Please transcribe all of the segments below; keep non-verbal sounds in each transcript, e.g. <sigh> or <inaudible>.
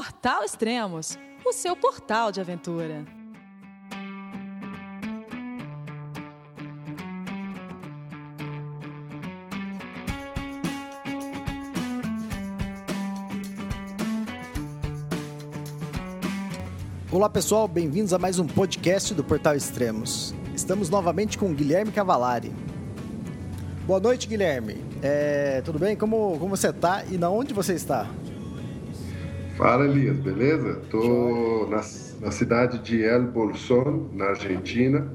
Portal Extremos, o seu portal de aventura. Olá pessoal, bem-vindos a mais um podcast do Portal Extremos. Estamos novamente com Guilherme Cavalari. Boa noite, Guilherme. É, tudo bem? Como, como você está e na onde você está? Fala, Elias, beleza? Estou na, na, cidade de El Bolson, na Argentina.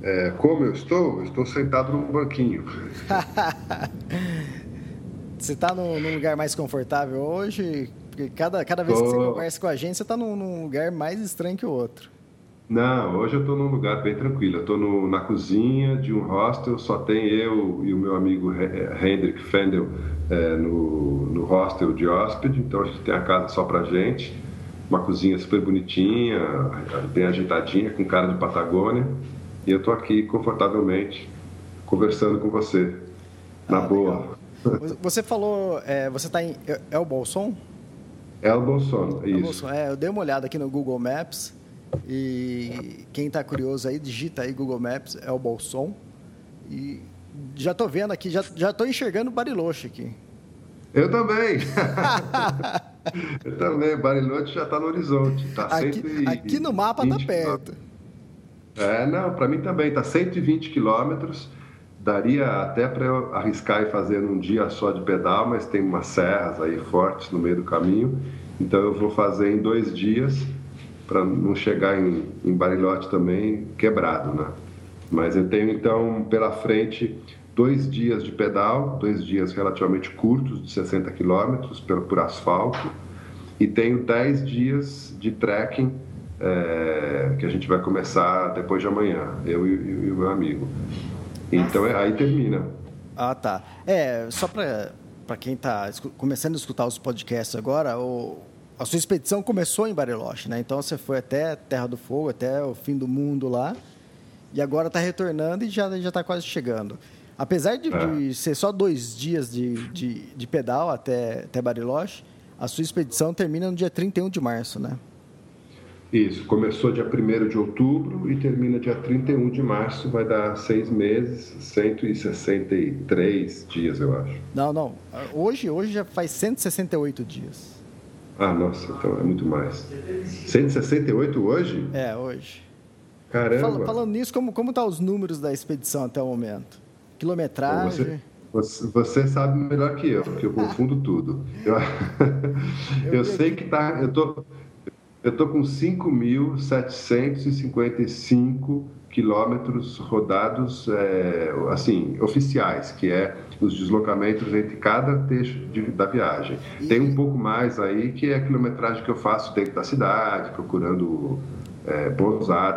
É, como eu estou? Eu estou sentado num banquinho. <laughs> você está num, num lugar mais confortável hoje? Porque cada, cada vez Tô... que você conversa com a gente, você está num, num, lugar mais estranho que o outro. Não, hoje eu estou num lugar bem tranquilo. Eu estou na cozinha de um hostel, só tem eu e o meu amigo Hendrik Fendel é, no, no hostel de hóspede, então a gente tem a casa só pra gente. Uma cozinha super bonitinha, bem ajeitadinha, com cara de Patagônia. E eu estou aqui confortavelmente conversando com você, na ah, boa. Legal. Você falou, é, você está em El Bolson? El Bolson, isso. É, eu dei uma olhada aqui no Google Maps e quem está curioso aí, digita aí Google Maps, El Bolson. E já estou vendo aqui, já estou enxergando Bariloche aqui. Eu também. <laughs> eu também. Bariloche já está no horizonte. Tá aqui, aqui no mapa está perto. É, não, para mim também. Está 120 quilômetros. Daria até para eu arriscar e fazer num dia só de pedal, mas tem umas serras aí fortes no meio do caminho. Então eu vou fazer em dois dias para não chegar em, em Bariloche também quebrado, né? Mas eu tenho então pela frente dois dias de pedal, dois dias relativamente curtos, de 60 quilômetros por, por asfalto, e tenho 10 dias de trekking é, que a gente vai começar depois de amanhã, eu e, e o meu amigo. Então é, aí termina. Ah, tá. É, só para quem está começando a escutar os podcasts agora, o, a sua expedição começou em Bariloche, né? Então você foi até Terra do Fogo, até o fim do mundo lá, e agora está retornando e já está quase chegando. Apesar de, é. de, ser só dois dias de, de, de pedal até, até Bariloche, a sua expedição termina no dia 31 de março, né? Isso, começou dia 1 de outubro e termina dia 31 de março, vai dar seis meses, 163 dias, eu acho. Não, não. Hoje, hoje já faz 168 dias. Ah, nossa, então é muito mais. 168 hoje? É, hoje. Caramba. falando nisso, como, como tá os números da expedição até o momento? Quilometragem? Bom, você, você, sabe melhor que eu, porque eu <laughs> confundo tudo. Eu, <laughs> eu, eu sei que tá. Eu tô, eu tô com 5.755 quilômetros rodados, é, assim, oficiais, que é os deslocamentos entre cada trecho de, da viagem. Tem um pouco mais aí que é a quilometragem que eu faço dentro da cidade, procurando é,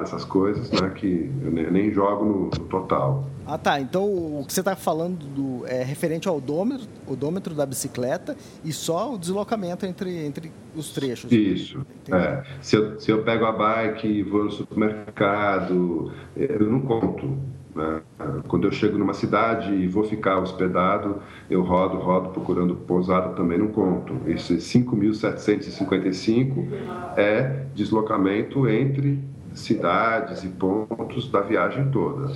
essas coisas, né, que eu nem, nem jogo no, no, total. Ah, tá. Então o que você está falando do, é referente ao odômetro, odômetro da bicicleta e só o deslocamento entre, entre os trechos. Isso. É. Se, eu, se eu pego a bike e vou no supermercado, eu não conto. Né? Quando eu chego numa cidade e vou ficar hospedado, eu rodo, rodo procurando pousada, também não conto. Esse 5.755 é deslocamento entre cidades e pontos da viagem toda.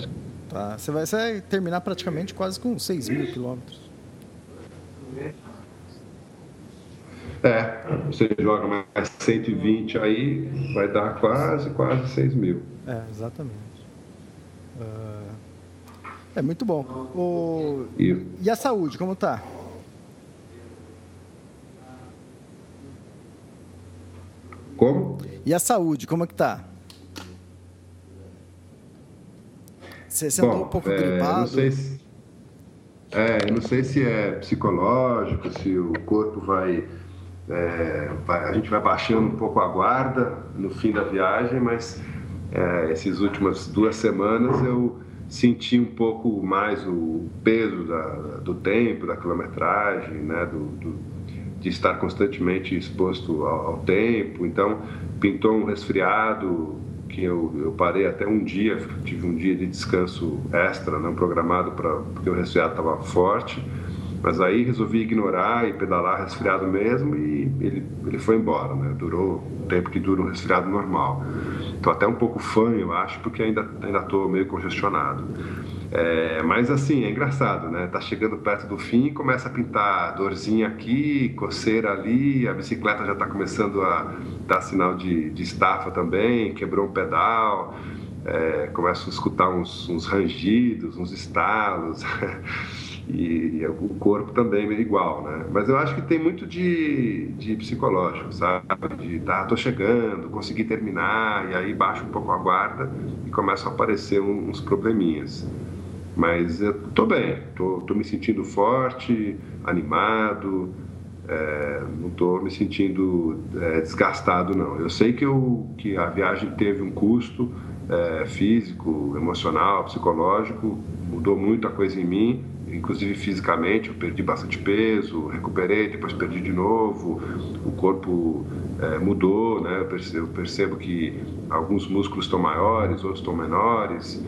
Tá. Você vai, você vai terminar praticamente quase com 6 mil quilômetros. É, você joga mais 120 aí, vai dar quase, quase 6 mil. É, exatamente. Uh... É muito bom. O... E... a saúde, como está? Como? E a saúde, como é que tá? Você, você andou um pouco é, gripado? Não sei se, é, não sei se é psicológico, se o corpo vai, é, vai, A gente vai baixando um pouco a guarda no fim da viagem, mas é, essas últimas duas semanas eu senti um pouco mais o peso da, do tempo, da quilometragem, né, do, do, de estar constantemente exposto ao, ao, tempo. Então, pintou um resfriado que eu, eu parei até um dia, tive um dia de descanso extra, não programado, pra, porque o resfriado estava forte. Mas aí resolvi ignorar e pedalar resfriado mesmo e ele, ele foi embora, né? Durou o tempo que dura um resfriado normal. Estou até um pouco fã, eu acho, porque ainda estou meio congestionado. É, mas assim, é engraçado, né? Tá chegando perto do fim e começa a pintar dorzinha aqui, coceira ali, a bicicleta já está começando a dar sinal de, de estafa também, quebrou um pedal, é, começo a escutar uns, uns rangidos, uns estalos. <laughs> E, e, o corpo também é igual, né? Mas eu acho que tem muito de, de psicológico, sabe? De tá, tô chegando, consegui terminar, e aí baixo um pouco a guarda e começam a aparecer uns probleminhas. Mas eu tô bem, tô, tô me sentindo forte, animado, é, não estou me sentindo é, desgastado não. Eu sei que, eu, que a viagem teve um custo é, físico, emocional, psicológico, mudou muita coisa em mim, inclusive fisicamente, eu perdi bastante peso, recuperei, depois perdi de novo, o corpo é, mudou, né? Eu percebo, percebo, que alguns músculos estão maiores, outros estão menores,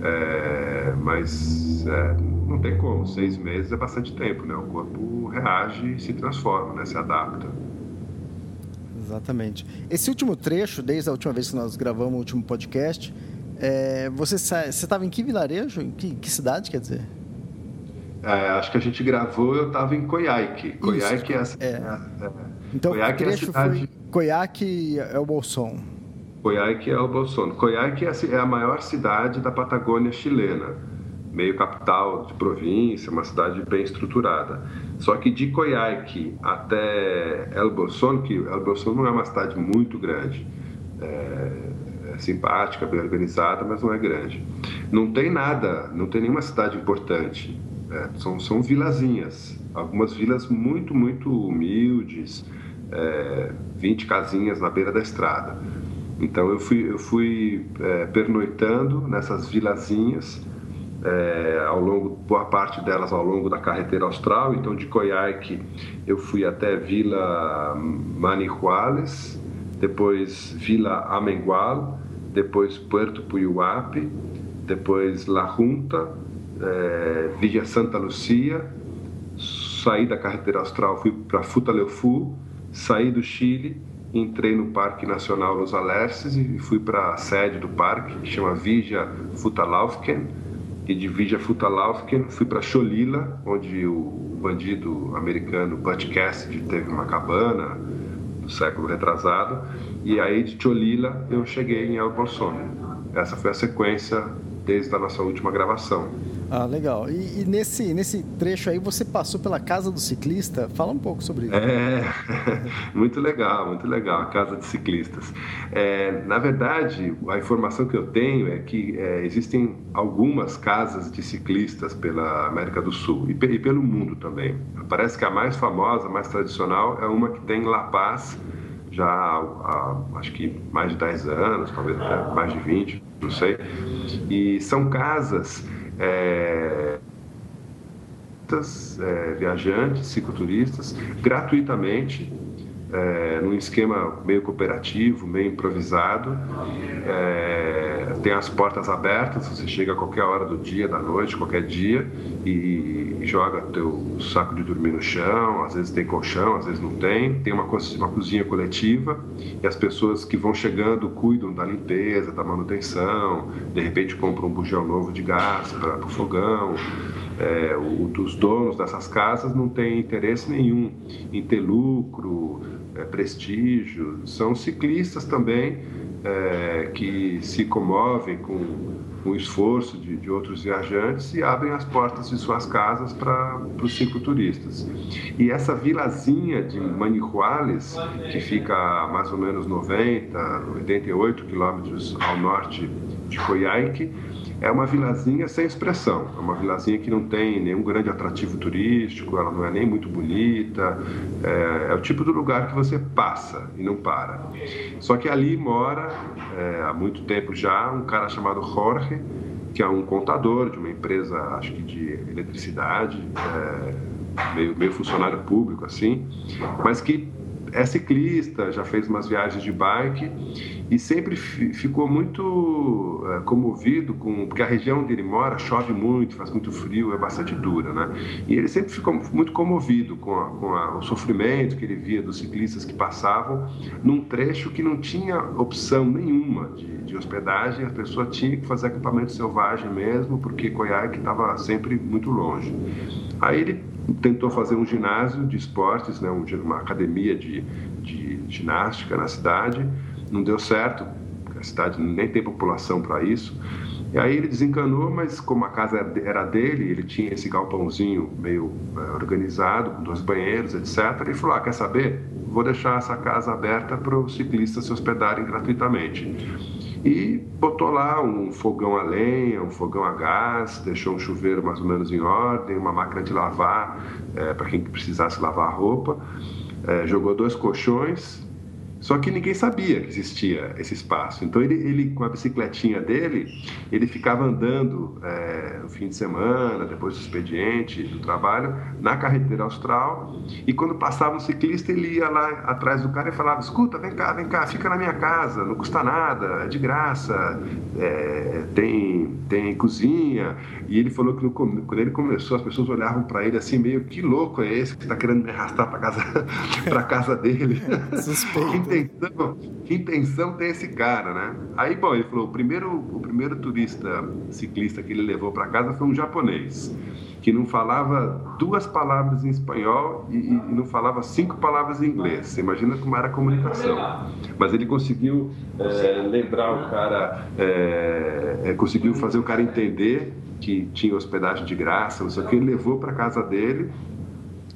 é, mas é, não tem como, seis meses é bastante tempo, né? O corpo reage e se transforma, né? Se adapta. Exatamente. Esse último trecho, desde a última vez que nós gravamos o último podcast, você estava em que vilarejo? Em que, que cidade, quer dizer? É, acho que a gente gravou, eu estava em Coiaque. Coiaque é, é, é, é, Então, Coiaque o é a cidade... foi Coiaque é o Bolson. Coiaque é o Bolson. Coiaque é, é a maior cidade da Patagônia chilena. Meio capital de província, uma cidade bem estruturada. Só que de Coiaque até El Bolson, que El Bolson não é uma cidade muito grande, é, é simpática, bem organizada, mas não é grande. Não tem nada, não tem nenhuma cidade importante é, são, são vilazinhas, algumas vilas muito, muito humildes, é, 20 casinhas na beira da estrada. Então eu fui, eu fui é, pernoitando nessas vilazinhas, é, ao longo, boa parte delas ao longo da carretera austral. Então de Coyhaique eu fui até Vila Manihuales, depois Vila Amengual, depois Puerto Puyuape, depois La Junta, é, Via Santa Lucia, saí da carretera austral, fui para Futaleufu, saí do Chile, entrei no Parque Nacional Los Alerces e fui para a sede do parque, que chama Vigia Futalaufken, e de Vigia Futalaufken fui para Cholila, onde o bandido americano Butch Cassidy teve uma cabana no século retrasado, e aí de Cholila eu cheguei em El Bolsone. Essa foi a sequência desde a nossa última gravação. Ah, legal. E, e, nesse, nesse trecho aí você passou pela casa do ciclista. Fala um pouco sobre isso. É, <laughs> muito legal, muito legal, a casa de ciclistas. É, na verdade, a informação que eu tenho é que é, existem algumas casas de ciclistas pela América do Sul e, e, pelo mundo também. Parece que a mais famosa, a mais tradicional, é uma que tem em La Paz já há, acho que mais de 10 anos, talvez até mais de 20, não sei. E são casas é, é, viajantes, cicloturistas, gratuitamente, é, num esquema meio cooperativo, meio improvisado. É, tem as portas abertas, você chega a qualquer hora do dia, da noite, qualquer dia, e, joga teu saco de dormir no chão, às vezes tem colchão, às vezes não tem. Tem uma, uma cozinha coletiva, e as pessoas que vão chegando cuidam da limpeza, da manutenção, de repente compram um bujão novo de gás para o fogão. É, o, os donos dessas casas não têm interesse nenhum em ter lucro, é, prestígio, são ciclistas também é, que se comovem com, o esforço de, de, outros viajantes e abrem as portas de suas casas para os cicloturistas. E essa vilazinha de Manihuales, que fica a mais ou menos 90, 88 quilômetros ao norte de Coyhaique, é uma vilazinha sem expressão, é uma vilazinha que não tem nenhum grande atrativo turístico, ela não é nem muito bonita, é, é o tipo do lugar que você passa e não para. Só que ali mora, é, há muito tempo já, um cara chamado Jorge, que é um contador de uma empresa, acho que de eletricidade, é, meio, meio funcionário público assim, mas que é ciclista, já fez umas viagens de bike e sempre ficou muito é, comovido com porque a região onde ele mora chove muito, faz muito frio, é bastante dura, né? E ele sempre ficou muito comovido com, a, com a, o sofrimento que ele via dos ciclistas que passavam num trecho que não tinha opção nenhuma de, de hospedagem, a pessoa tinha que fazer acampamento selvagem mesmo, porque Coiaque estava sempre muito longe. Aí ele tentou fazer um ginásio de esportes, né, uma academia de, de ginástica na cidade, não deu certo, a cidade nem tem população para isso. E aí ele desencanou, mas como a casa era dele, ele tinha esse galpãozinho meio é, organizado, com dois banheiros, etc. Ele falou: ah, quer saber? Vou deixar essa casa aberta para os ciclistas se hospedarem gratuitamente e botou lá um fogão a lenha, um fogão a gás, deixou um chuveiro mais ou menos em ordem, uma máquina de lavar é, para quem precisasse lavar a roupa, é, jogou dois colchões só que ninguém sabia que existia esse espaço. Então ele, ele com a bicicletinha dele, ele ficava andando é, no fim de semana, depois do expediente, do trabalho, na carretera austral. E quando passava um ciclista, ele ia lá atrás do cara e falava: "Escuta, vem cá, vem cá, fica na minha casa, não custa nada, é de graça, é, tem tem cozinha". E ele falou que no, quando ele começou, as pessoas olhavam para ele assim meio que louco é esse que está querendo me arrastar para casa <laughs> para casa dele. <laughs> Suspeito <laughs> intenção, que intenção tem esse cara, né? Aí, bom, ele falou, o primeiro, o primeiro turista ciclista que ele levou para casa foi um japonês, que não falava duas palavras em espanhol e, e, não falava cinco palavras em inglês. Você imagina como era a comunicação. Mas ele conseguiu é, lembrar o cara, é, conseguiu fazer o cara entender que tinha hospedagem de graça, não sei o que, ele levou para casa dele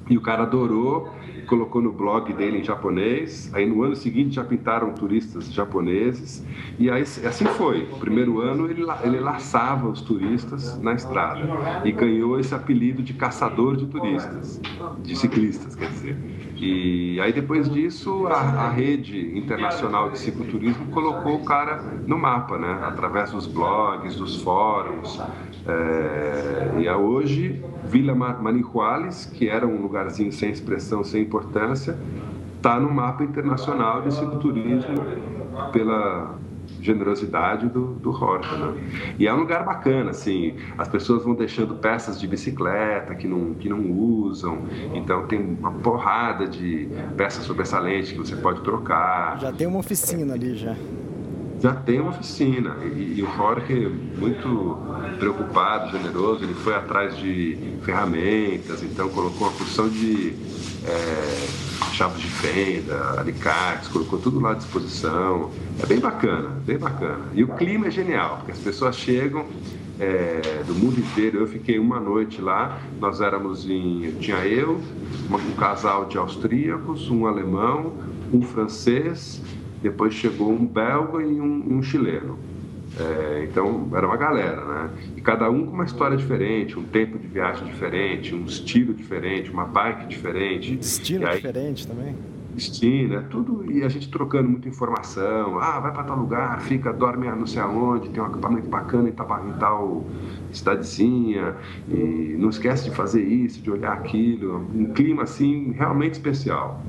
e o cara adorou colocou no blog dele em japonês. Aí no ano seguinte já pintaram turistas japoneses. E aí assim foi. Primeiro ano ele, ele laçava os turistas na estrada e ganhou esse apelido de caçador de turistas, de ciclistas, quer dizer. E aí depois disso a, a rede internacional de cicloturismo colocou o cara no mapa, né? Através dos blogs, dos fóruns. É, e hoje Vila Manihuales, que era um lugarzinho sem expressão, sem importância, está no mapa internacional de cicloturismo pela generosidade do, do Horta, né? E é um lugar bacana, assim, as pessoas vão deixando peças de bicicleta que não, que não usam, então tem uma porrada de peças sobressalentes que você pode trocar. Já tem uma oficina ali, já já tem uma oficina. E, e o Jorge, muito preocupado, generoso, ele foi atrás de ferramentas, então colocou uma porção de é, chaves de fenda, alicates, colocou tudo lá à disposição. É bem bacana, bem bacana. E o clima é genial, porque as pessoas chegam é, do mundo inteiro. Eu fiquei uma noite lá, nós éramos em. Tinha eu, um casal de austríacos, um alemão, um francês depois chegou um belga e um, um chileno. É, então era uma galera, né? E cada um com uma história diferente, um tempo de viagem diferente, um estilo diferente, uma bike diferente. Estilo aí, diferente também. Estilo, né? Tudo e a gente trocando muita informação. Ah, vai para tal lugar, fica, dorme não sei aonde, tem um acampamento bacana em tal, em tal cidadezinha e não esquece de fazer isso, de olhar aquilo. Um clima assim realmente especial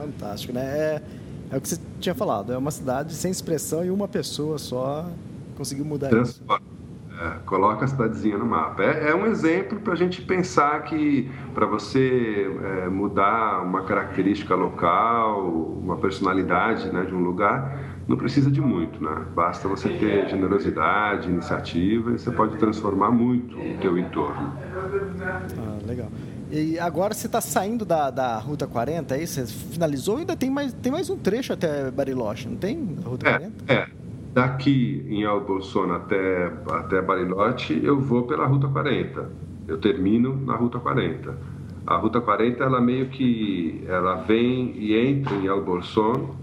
fantástico, né? É, é o que você tinha falado, é uma cidade sem expressão e uma pessoa só conseguiu mudar Transforma. isso. É, coloca a cidadezinha no mapa. É, é um exemplo para a gente pensar que para você é, mudar uma característica local, uma personalidade né, de um lugar, não precisa de muito, né? Basta você ter generosidade, iniciativa e você pode transformar muito o teu entorno. Ah, legal. E agora você está saindo da, da Ruta 40, aí você finalizou ainda tem mais, tem mais um trecho até Bariloche, não tem? Ruta é, 40? É. Daqui em Albolsona até, até Bariloche, eu vou pela Ruta 40. Eu termino na Ruta 40. A Ruta 40, ela meio que ela vem e entra em Albolson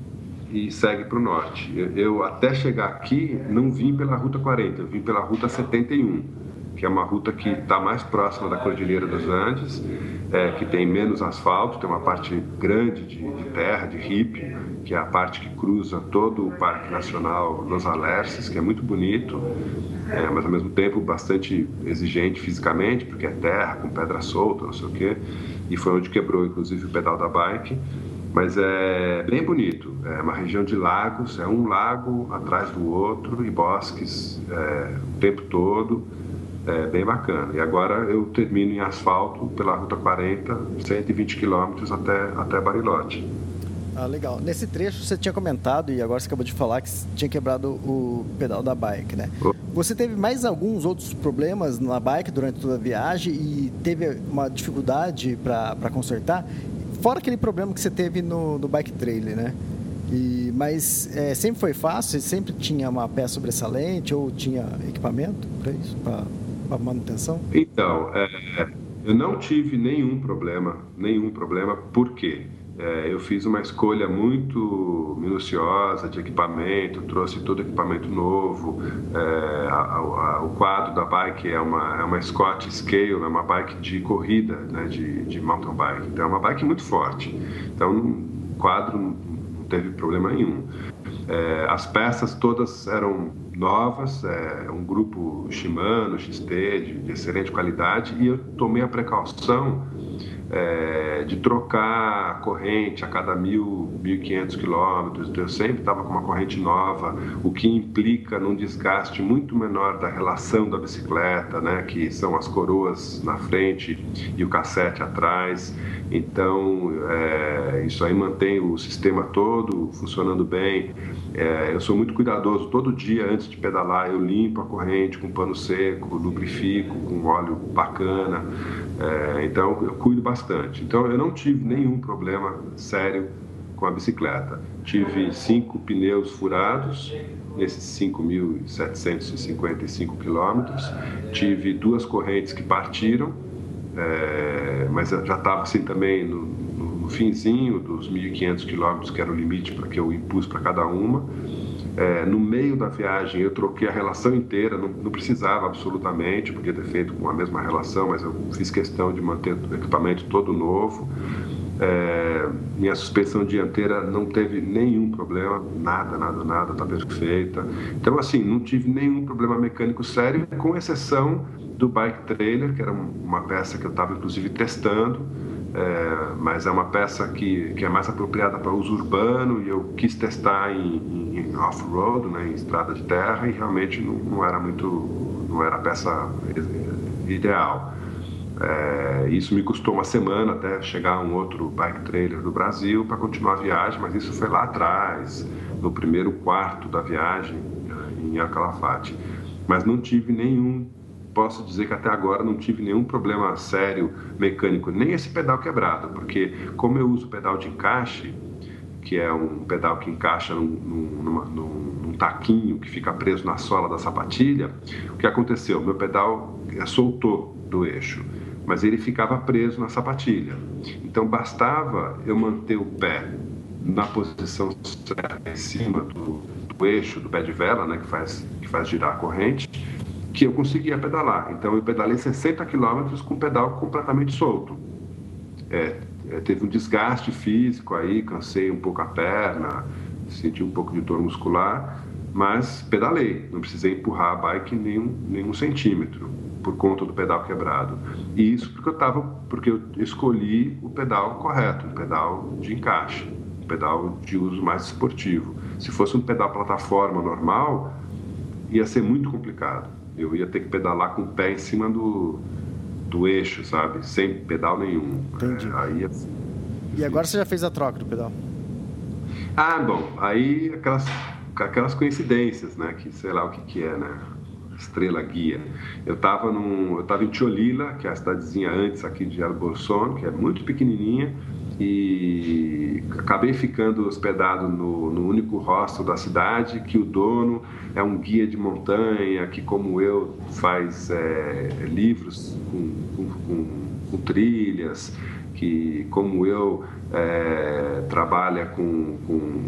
e segue para o norte. Eu, eu, até chegar aqui, não vim pela Ruta 40, eu vim pela Ruta 71 que é uma ruta que está mais próxima da Cordilheira dos Andes, é, que tem menos asfalto, tem uma parte grande de, de, terra, de ripe, que é a parte que cruza todo o Parque Nacional Los Alerces, que é muito bonito, é, mas ao mesmo tempo bastante exigente fisicamente, porque é terra, com pedra solta, não sei o quê, e foi onde quebrou inclusive o pedal da bike. Mas é bem bonito. É uma região de lagos, é um lago atrás do outro e bosques é, o tempo todo. É bem bacana. E agora eu termino em asfalto pela Ruta 40, 120 quilômetros até, até Barilote. Ah, legal. Nesse trecho você tinha comentado, e agora você acabou de falar, que tinha quebrado o pedal da bike, né? Você teve mais alguns outros problemas na bike durante toda a viagem e teve uma dificuldade para consertar? Fora aquele problema que você teve no, no bike trailer, né? E, mas é, sempre foi fácil? Sempre tinha uma peça sobressalente ou tinha equipamento para isso, para manutenção? Então, é, eu não tive nenhum problema, nenhum problema. Por quê? É, eu fiz uma escolha muito minuciosa de equipamento, trouxe todo equipamento novo. É, a, a, o quadro da bike é uma, é uma Scott Scale, é uma bike de corrida, né, de, de mountain bike. Então é uma bike muito forte. Então o quadro não teve problema nenhum. É, as peças todas eram novas, é, um grupo Shimano, XT, de, de excelente qualidade, e eu tomei a precaução é, de trocar a corrente a cada mil, mil quinhentos quilômetros. Então, eu sempre estava com uma corrente nova, o que implica num desgaste muito menor da relação da bicicleta, né, que são as coroas na frente e o cassete atrás. Então, é, isso aí mantém o sistema todo funcionando bem. É, eu sou muito cuidadoso. Todo dia, antes de pedalar, eu limpo a corrente com pano seco, lubrifico com óleo bacana. É, então, eu cuido bastante. Então, eu não tive nenhum problema sério com a bicicleta. Tive cinco pneus furados nesses 5.755 quilômetros. Tive duas correntes que partiram é, mas já estava assim também no, no, no finzinho dos 1.500 quilômetros, que era o limite para que eu impus para cada uma. É, no meio da viagem eu troquei a relação inteira, não, não, precisava absolutamente, podia ter feito com a mesma relação, mas eu fiz questão de manter o equipamento todo novo. É, minha suspensão dianteira não teve nenhum problema, nada, nada, nada, está perfeita. Então, assim, não tive nenhum problema mecânico sério, com exceção do bike trailer, que era uma peça que eu estava inclusive testando, é, mas é uma peça que, que é mais apropriada para uso urbano e eu quis testar em, em off-road, né, em estrada de terra, e realmente não, não era muito, não era a peça ideal. É, isso me custou uma semana até chegar um outro bike trailer do Brasil para continuar a viagem, mas isso foi lá atrás, no primeiro quarto da viagem em Alcalafate. Mas não tive nenhum posso dizer que até agora não tive nenhum problema sério mecânico, nem esse pedal quebrado, porque como eu uso pedal de encaixe, que é um pedal que encaixa num, num, num, num taquinho que fica preso na sola da sapatilha, o que aconteceu? Meu pedal soltou do eixo, mas ele ficava preso na sapatilha. Então bastava eu manter o pé na posição certa em cima do, do eixo do pé de vela, né, que faz que faz girar a corrente, que eu conseguia pedalar. Então eu pedalei 60 quilômetros com o pedal completamente solto. É, é, teve um desgaste físico aí, cansei um pouco a perna, senti um pouco de dor muscular, mas pedalei, não precisei empurrar a bike nenhum, nenhum centímetro por conta do pedal quebrado. E isso porque eu tava, porque eu escolhi o pedal correto, um pedal de encaixe, um pedal de uso mais esportivo. Se fosse um pedal plataforma normal, ia ser muito complicado eu ia ter que pedalar com o pé em cima do, do eixo, sabe? Sem pedal nenhum. Entendi. É, aí E agora você já fez a troca do pedal? Ah, bom, aí aquelas, aquelas coincidências, né? Que sei lá o que, que é, né? Estrela Guia. Eu estava eu tava em Cholila, que é a cidadezinha antes aqui de El Bolson, que é muito pequenininha, e acabei ficando hospedado no, no, único hostel da cidade, que o dono é um guia de montanha, que como eu faz é, livros com, com, com, com, trilhas, que como eu é, trabalha com,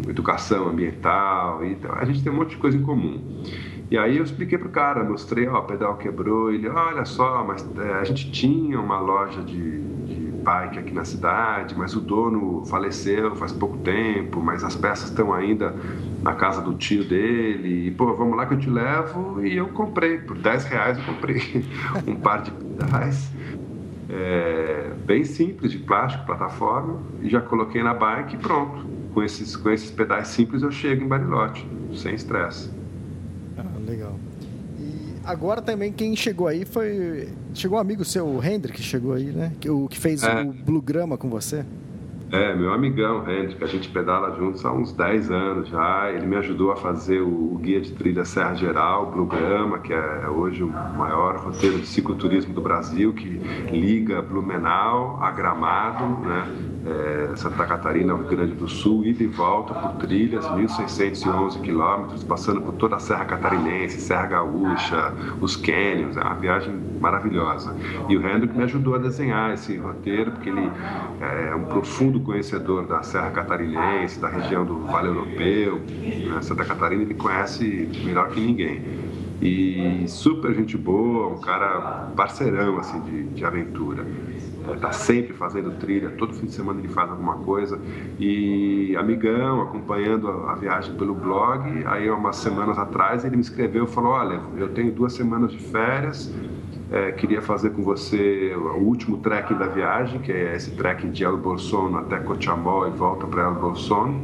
educação ambiental, então a gente tem um monte de coisa em comum. E aí eu expliquei pro cara, mostrei, ó, o pedal quebrou, ele, olha só, mas é, a gente tinha uma loja de bike aqui na cidade, mas o dono faleceu faz pouco tempo, mas as peças estão ainda na casa do tio dele, e pô, vamos lá que eu te levo, e eu comprei, por 10 reais eu comprei <laughs> um par de pedais, é, bem simples, de plástico, plataforma, e já coloquei na bike e pronto. Com esses, com esses pedais simples eu chego em Barilote, sem estresse. Ah, legal. Agora também quem chegou aí foi. Chegou um amigo seu, o Hendrik, que chegou aí, né? Que, o que fez é. o Blue Grama com você. É, meu amigão Hendrik, a gente pedala juntos há uns 10 anos já. Ele me ajudou a fazer o guia de trilha Serra Geral, Blue Grama, que é hoje o maior roteiro de cicloturismo do Brasil, que liga Blumenau a Gramado, né? É, Santa Catarina, Rio Grande do Sul, ida e volta por trilhas, 1.611 quilômetros, passando por toda a Serra Catarinense, Serra Gaúcha, os cânions, é uma viagem maravilhosa. E o Hendrick me ajudou a desenhar esse roteiro, porque ele é um profundo conhecedor da Serra Catarinense, da região do Vale Europeu, né? Santa Catarina ele conhece melhor que ninguém e super gente boa, um cara parceirão assim de, de aventura está sempre fazendo trilha, todo fim de semana ele faz alguma coisa. E amigão, acompanhando a, a viagem pelo blog, aí umas semanas atrás ele me escreveu e falou: Olha, eu tenho duas semanas de férias, é, queria fazer com você o último trekking da viagem, que é esse trekking de El Bolson até Cochamó e volta para El Bolson.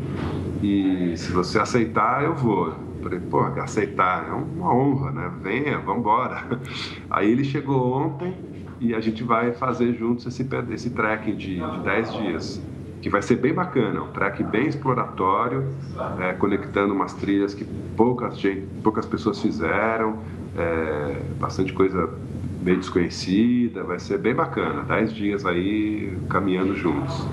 E se você aceitar, eu vou. Falei, pô, aceitar é uma honra, né? Venha, vamos embora. <laughs> Aí ele chegou ontem e a gente vai fazer juntos esse, esse trekking de, de 10 dias, que vai ser bem bacana, um trek bem exploratório, é, conectando umas trilhas que poucas, gente, poucas pessoas fizeram, é, bastante coisa meio desconhecida, vai ser bem bacana, 10 dias aí caminhando juntos.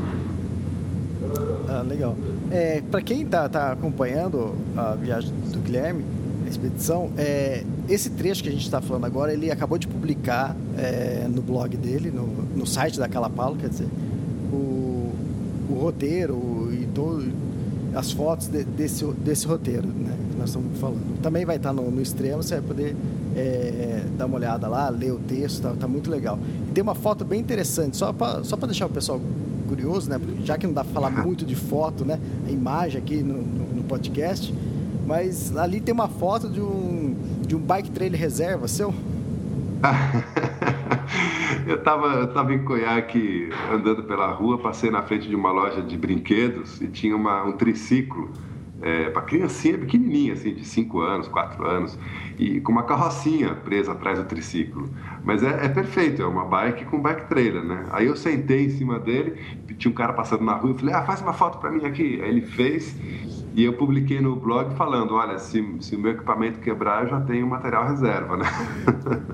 Ah, legal. É, Para quem está tá acompanhando a viagem do Guilherme, expedição. É, esse trecho que a gente está falando agora, ele acabou de publicar é, no blog dele, no, no site da Calapalo, quer dizer, o, o roteiro e todo, as fotos de, desse, desse roteiro né, que nós estamos falando. Também vai estar no, no extremo, você vai poder é, dar uma olhada lá, ler o texto, tá, tá muito legal. E tem uma foto bem interessante, só para só deixar o pessoal curioso, né? Já que não dá para falar muito de foto, né? A imagem aqui no, no, no podcast, mas ali tem uma foto de um, de um bike trailer reserva seu. <laughs> eu estava eu tava em Coiaque andando pela rua, passei na frente de uma loja de brinquedos e tinha uma, um triciclo é, para criancinha pequenininha, assim, de 5 anos, 4 anos, e com uma carrocinha presa atrás do triciclo. Mas é, é, perfeito, é uma bike com bike trailer, né? Aí eu sentei em cima dele, tinha um cara passando na rua, eu falei, ah, faz uma foto para mim aqui. Aí ele fez, e eu publiquei no blog falando, olha, se, se o meu equipamento quebrar, eu já tenho material reserva, né?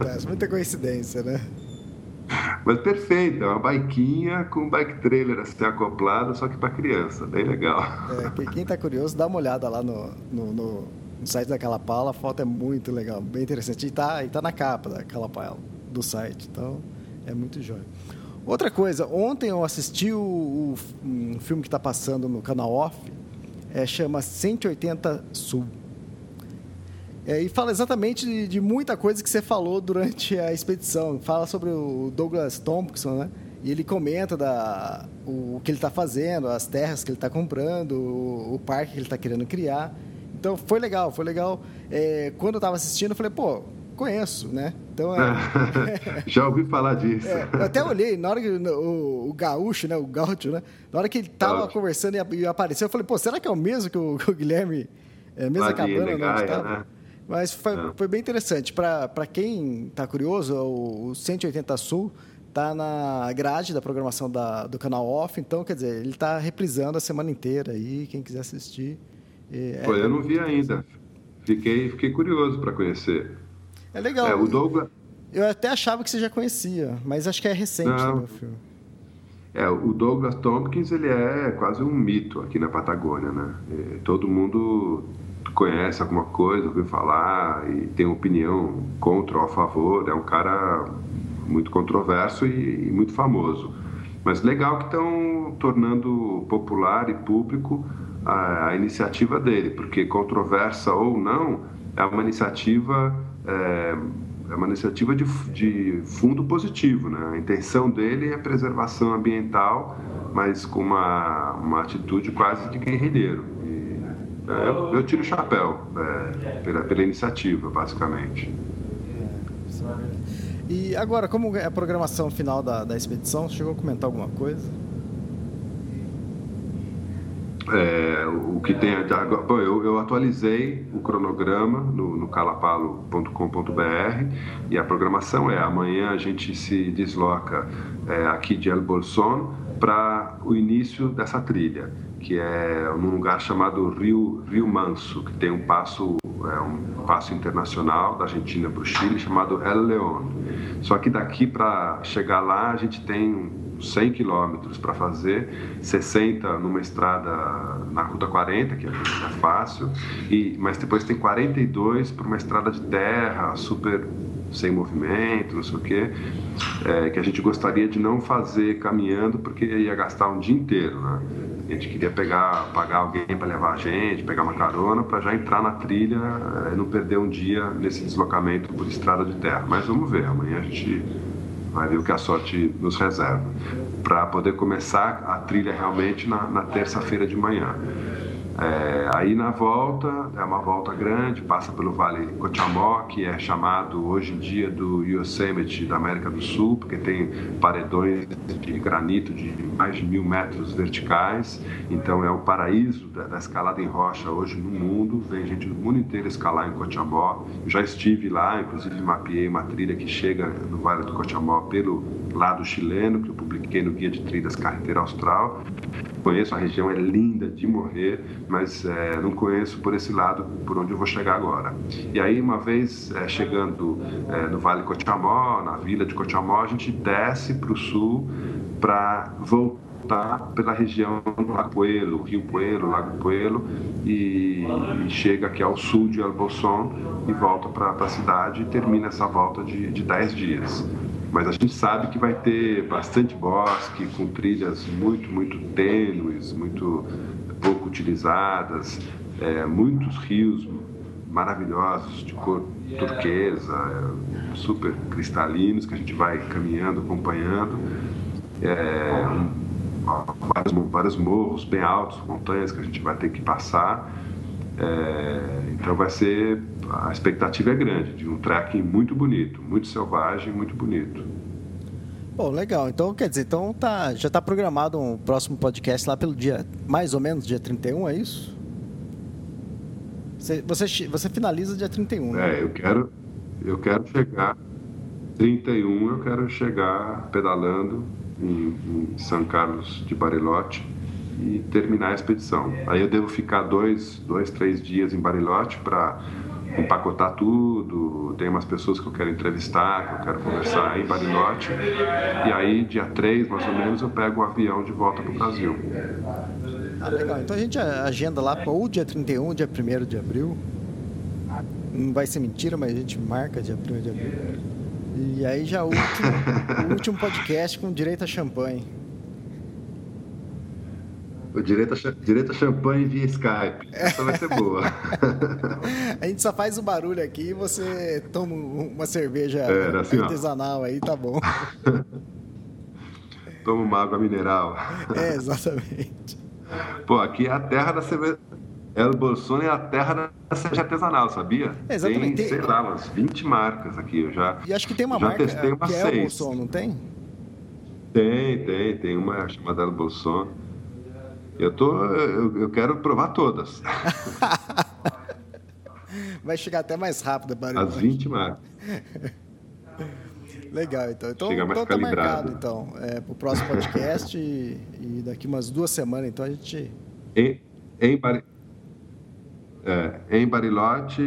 É, muita coincidência, né? Mas perfeito, é uma biquinha com bike trailer assim acoplado, só que para criança, bem legal. É, quem está curioso, dá uma olhada lá no, no, no, no site da Calapala, a foto é muito legal, bem interessante. E está tá na capa da Calapala, do site, então é muito jóia. Outra coisa, ontem eu assisti o, o um filme que está passando no canal Off, é, chama 180 Sul. É, e fala exatamente de, de, muita coisa que você falou durante a expedição. Fala sobre o Douglas Thompson, né? E ele comenta da, o, o que ele está fazendo, as terras que ele está comprando, o, o, parque que ele está querendo criar. Então foi legal, foi legal. É, quando eu estava assistindo, eu falei, pô, conheço, né? Então, é, <laughs> Já ouvi falar disso. É, eu até olhei, na hora que o, o gaúcho, né, o gaúcho, né? Na hora que ele tava conversando e, e, apareceu, eu falei, pô, será que é o mesmo que o, que o Guilherme, é a mesma cabana onde estava? Né? Mas foi, é. foi bem interessante. Para quem está curioso, o, o 180 Sul está na grade da programação da, do canal Off, então, quer dizer, ele está reprisando a semana inteira aí, quem quiser assistir. É, Pô, eu não vi ainda. Fiquei, fiquei curioso para conhecer. É legal. É, o Douglas... Eu até achava que você já conhecia, mas acho que é recente Não. Né, filme. É, o Douglas Tompkins, ele é quase um mito aqui na Patagônia, né? E todo mundo conhece alguma coisa, ouviu falar e tem opinião contra ou a favor. É um cara muito controverso e, e muito famoso. Mas legal que estão tornando popular e público a, a iniciativa dele, porque controversa ou não, é uma iniciativa é, é uma iniciativa de, de fundo positivo, né? A intenção dele é preservação ambiental, mas com uma, uma atitude quase de guerrilheiro. E, é, eu, eu, tiro o chapéu é, pela, pela iniciativa, basicamente. E agora, como é a programação final da, da expedição? Chegou a comentar alguma coisa? É, o que tem bom, eu, eu, atualizei o cronograma no, no calapalo.com.br e a programação é amanhã a gente se desloca é, aqui de El Bolson para o início dessa trilha que é num lugar chamado Rio Rio Manso que tem um passo é um passo internacional da Argentina para o Chile chamado El León. Só que daqui para chegar lá a gente tem 100 quilômetros para fazer, 60 numa estrada na Ruta 40, que é, fácil, e, mas depois tem 42 para uma estrada de terra, super sem movimento, não sei o quê, é, que a gente gostaria de não fazer caminhando porque ia gastar um dia inteiro, né? A gente queria pegar, pagar alguém para levar a gente, pegar uma carona para já entrar na trilha e é, não perder um dia nesse deslocamento por estrada de terra. Mas vamos ver, amanhã a gente vai ver o que a sorte nos reserva, para poder começar a trilha realmente na, na terça-feira de manhã. É, aí na volta, é uma volta grande, passa pelo Vale Cochamó, que é chamado hoje em dia do Yosemite da América do Sul, porque tem paredões de granito de mais de mil metros verticais, então é o paraíso da, da escalada em rocha hoje no mundo, vem gente do mundo inteiro escalar em Cochamó, já estive lá, inclusive mapeei uma trilha que chega no Vale do Cochamó pelo lado chileno, que eu publiquei no Guia de Trilhas Carreteira Austral, conheço a região, é linda de morrer, mas é, não conheço por esse lado, por onde eu vou chegar agora. E aí, uma vez é, chegando é, no Vale Cochamó, na vila de Cochamó, a gente desce para o sul para voltar pela região do Lago Rio Puelo, Lago Puelo, e, e, chega aqui ao sul de Albolson e volta para a cidade e termina essa volta de, de 10 dias mas a gente sabe que vai ter bastante bosque, com trilhas muito, muito tênues, muito pouco utilizadas, é, muitos rios maravilhosos de cor turquesa, super cristalinos, que a gente vai caminhando, acompanhando. É, vários morros bem altos, montanhas que a gente vai ter que passar. É, então vai ser a expectativa é grande de um trekking muito bonito, muito selvagem, muito bonito. Bom, legal. Então, quer dizer, então tá, já está programado um próximo podcast lá pelo dia, mais ou menos dia 31, é isso? Você, você, você finaliza dia 31, né? É, eu quero, eu quero chegar, 31 eu quero chegar pedalando em, em São Carlos de Barilote e terminar a expedição. Aí eu devo ficar dois, dois três dias em Barilote para empacotar tudo, tem umas pessoas que eu quero entrevistar, que eu quero conversar em Barilote. E aí, dia 3, mais ou menos, eu pego o avião de volta para o Brasil. Ah, legal. Então a gente agenda lá para o dia 31, dia 1 de abril. Não vai ser mentira, mas a gente marca dia 1 de abril. E aí já o último, <laughs> o último podcast com direito a champanhe. Direito a, direito a champanhe via Skype. Essa vai ser boa. <laughs> a gente só faz o barulho aqui e você toma uma cerveja é, assim, artesanal ó. aí, tá bom. <laughs> toma uma água mineral. É, exatamente. <laughs> Pô, aqui é a terra da cerveja. El Bolson é a terra da cerveja artesanal, sabia? É, exatamente. Tem, sei lá, umas 20 marcas aqui. Eu já, e acho que tem uma marca testei que é El Bolson, não tem? Tem, tem. Tem uma chamada El Bolson. Eu, tô, eu, eu quero provar todas. <laughs> Vai chegar até mais rápido, Barulho. As 20 marcas. Legal, então. Então, Chega mais então tá marcado, então, é, para o próximo podcast e, e, daqui umas duas semanas, então a gente... Em, em, Bari... é, em Barilote,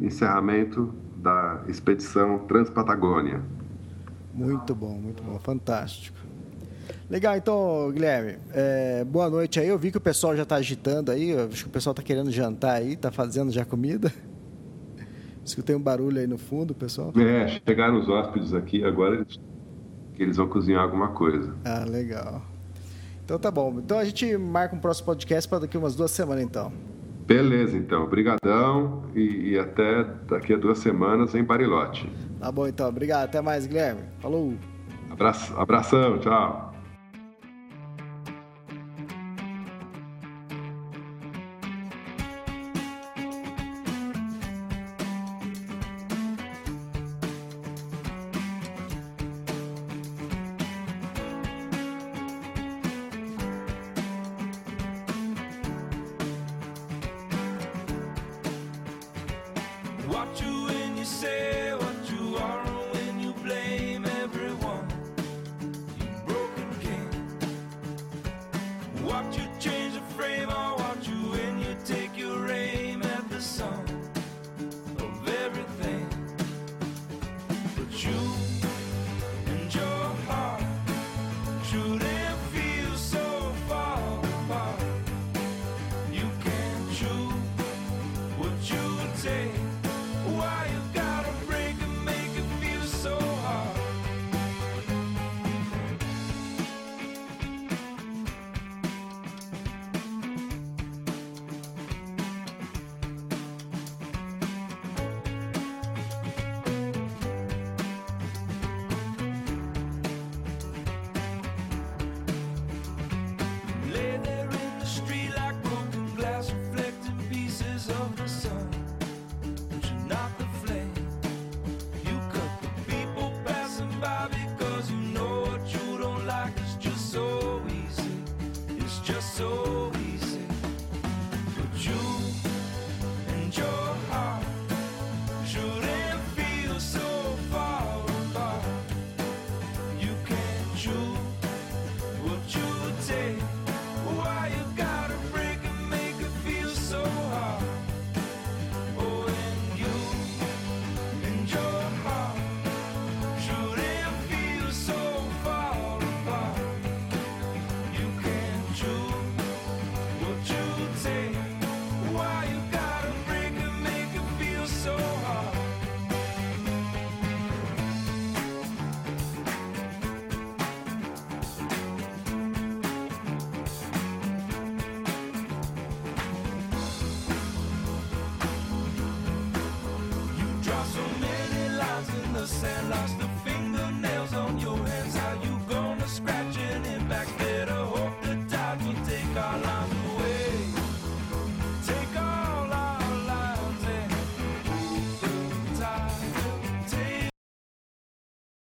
encerramento da expedição Transpatagônia. Muito bom, muito bom, fantástico. Legal, então, Guilherme, é, boa noite aí. Eu vi que o pessoal já está agitando aí, acho que o pessoal está querendo jantar aí, está fazendo já comida. <laughs> Escutei um barulho aí no fundo, pessoal. É, chegaram os hóspedes aqui, agora eles, eles vão cozinhar alguma coisa. Ah, legal. Então tá bom. Então a gente marca um próximo podcast para daqui umas duas semanas, então. Beleza, então. Obrigadão e, e, até daqui a duas semanas em Barilote. Tá bom, então. Obrigado. Até mais, Guilherme. Falou. Abraço, abração. Tchau.